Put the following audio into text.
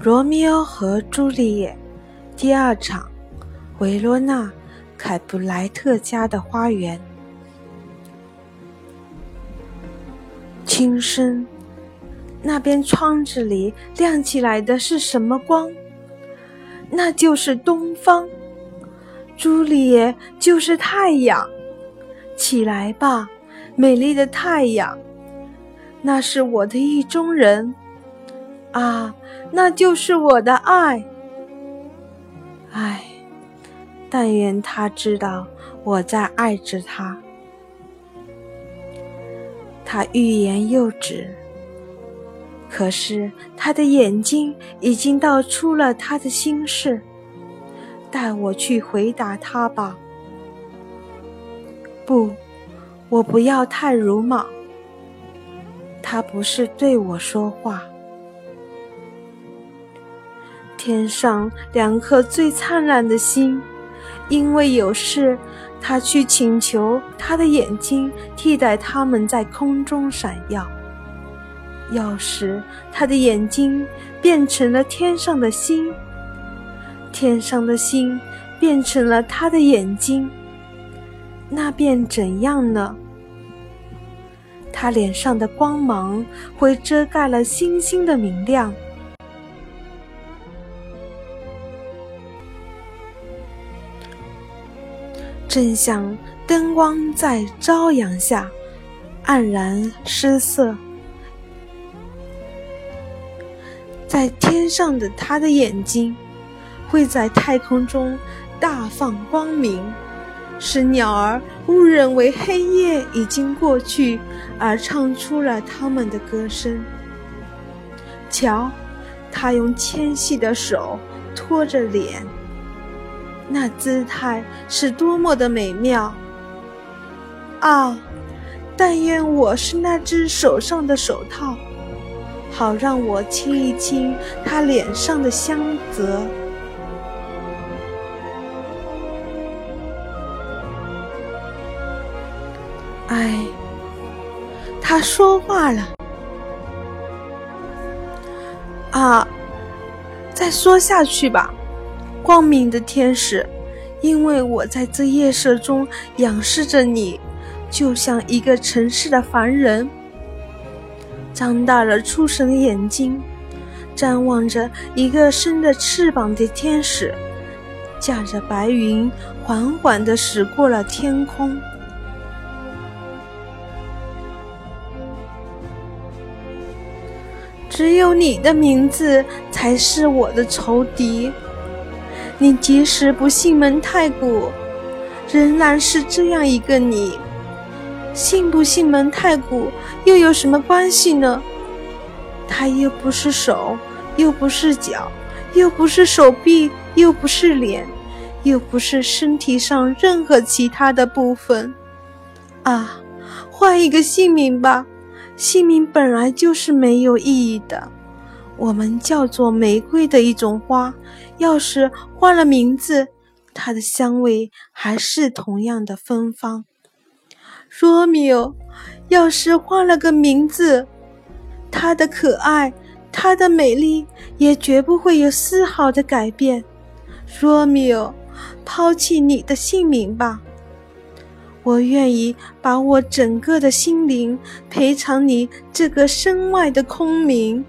《罗密欧和朱丽叶》第二场，维罗纳凯布莱特家的花园。轻声，那边窗子里亮起来的是什么光？那就是东方。朱丽叶就是太阳，起来吧，美丽的太阳。那是我的意中人。啊，那就是我的爱。唉，但愿他知道我在爱着他。他欲言又止，可是他的眼睛已经道出了他的心事。带我去回答他吧。不，我不要太鲁莽。他不是对我说话。天上两颗最灿烂的星，因为有事，他去请求他的眼睛替代他们在空中闪耀。要是他的眼睛变成了天上的星，天上的星变成了他的眼睛，那便怎样呢？他脸上的光芒会遮盖了星星的明亮。正像灯光在朝阳下黯然失色，在天上的他的眼睛会在太空中大放光明，使鸟儿误认为黑夜已经过去，而唱出了他们的歌声。瞧，他用纤细的手托着脸。那姿态是多么的美妙！啊，但愿我是那只手上的手套，好让我亲一亲他脸上的香泽。哎，他说话了。啊，再说下去吧。光明的天使，因为我在这夜色中仰视着你，就像一个城市的凡人，张大了出神的眼睛，瞻望着一个伸着翅膀的天使，驾着白云缓缓地驶过了天空。只有你的名字才是我的仇敌。你即使不信蒙太古，仍然是这样一个你。信不信蒙太古又有什么关系呢？他又不是手，又不是脚，又不是手臂，又不是脸，又不是身体上任何其他的部分。啊，换一个姓名吧，姓名本来就是没有意义的。我们叫做玫瑰的一种花，要是换了名字，它的香味还是同样的芬芳。罗密欧，要是换了个名字，它的可爱，它的美丽也绝不会有丝毫的改变。罗密欧，抛弃你的姓名吧，我愿意把我整个的心灵赔偿你这个身外的空名。